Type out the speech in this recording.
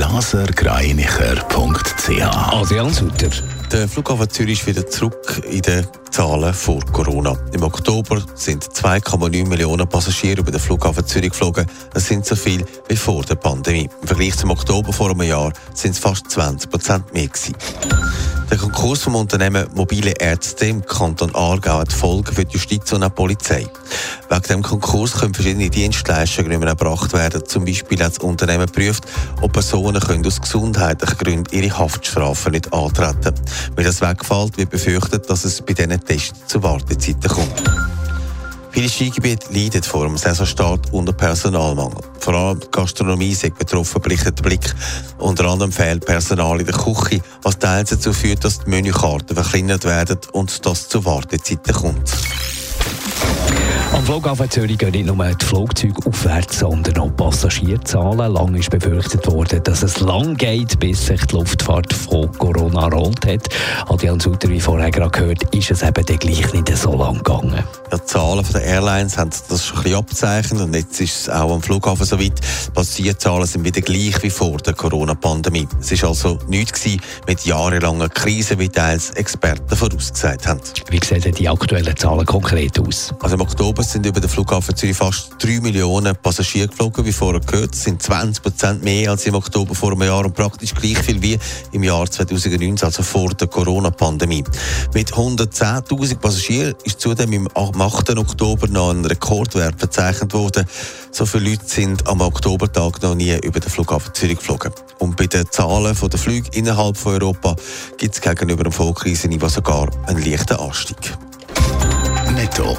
blasergreinicher.ch Adrian Sutter. Der Flughafen Zürich ist wieder zurück in den Zahlen vor Corona. Im Oktober sind 2,9 Millionen Passagiere über den Flughafen Zürich geflogen. Das sind so viel wie vor der Pandemie. Im Vergleich zum Oktober vor einem Jahr sind es fast 20 Prozent mehr gewesen. Der Konkurs vom Unternehmen Mobile Ärzte im Kanton Aargau hat Folgen für die Justiz und die Polizei. Wegen dem Konkurs können verschiedene Dienstleistungen nicht mehr erbracht werden. Zum Beispiel hat das Unternehmen geprüft, ob Personen können aus gesundheitlichen Gründen ihre Haftstrafen nicht antreten Wenn das wegfällt, wird befürchtet, dass es bei diesen Tests zu Wartezeiten kommt. Viele Skigebiete leiden vor dem Saisonstart unter Personalmangel. Vor allem die Gastronomie ist betroffen, berichtet der Blick. Unter anderem fehlt Personal in der Küche, was teils dazu führt, dass die Menükarten verkleinert werden und dass es zu Wartezeiten kommt. Flughafen Zürich gehen nicht nur die Flugzeuge aufwärts, sondern auch Passagierzahlen. Lang ist befürchtet worden, dass es lang geht, bis sich die Luftfahrt von Corona rollt hat. Adrian Sutter, wie vorher gerade gehört, ist es eben gleich nicht so lang gegangen. Ja, die Zahlen der Airlines haben das schon ein bisschen abzeichnet und jetzt ist es auch am Flughafen so weit. Die Passagierzahlen sind wieder gleich wie vor der Corona-Pandemie. Es ist also nichts gewesen mit jahrelangen Krisen, wie teils Experten vorausgesagt haben. Wie sehen die aktuellen Zahlen konkret aus? Also im Oktober sind über den Flughafen Zürich fast 3 Millionen Passagiere geflogen, wie vorher gehört. Das sind 20 Prozent mehr als im Oktober vor einem Jahr und praktisch gleich viel wie im Jahr 2019, also vor der Corona-Pandemie. Mit 110.000 Passagieren ist zudem am 8. Oktober noch ein Rekordwert verzeichnet worden. So viele Leute sind am Oktobertag noch nie über den Flughafen Zürich geflogen. Und bei den Zahlen der Flüge innerhalb von Europa gibt es gegenüber dem Vorkrisenniveau sogar einen leichten Anstieg. Netto,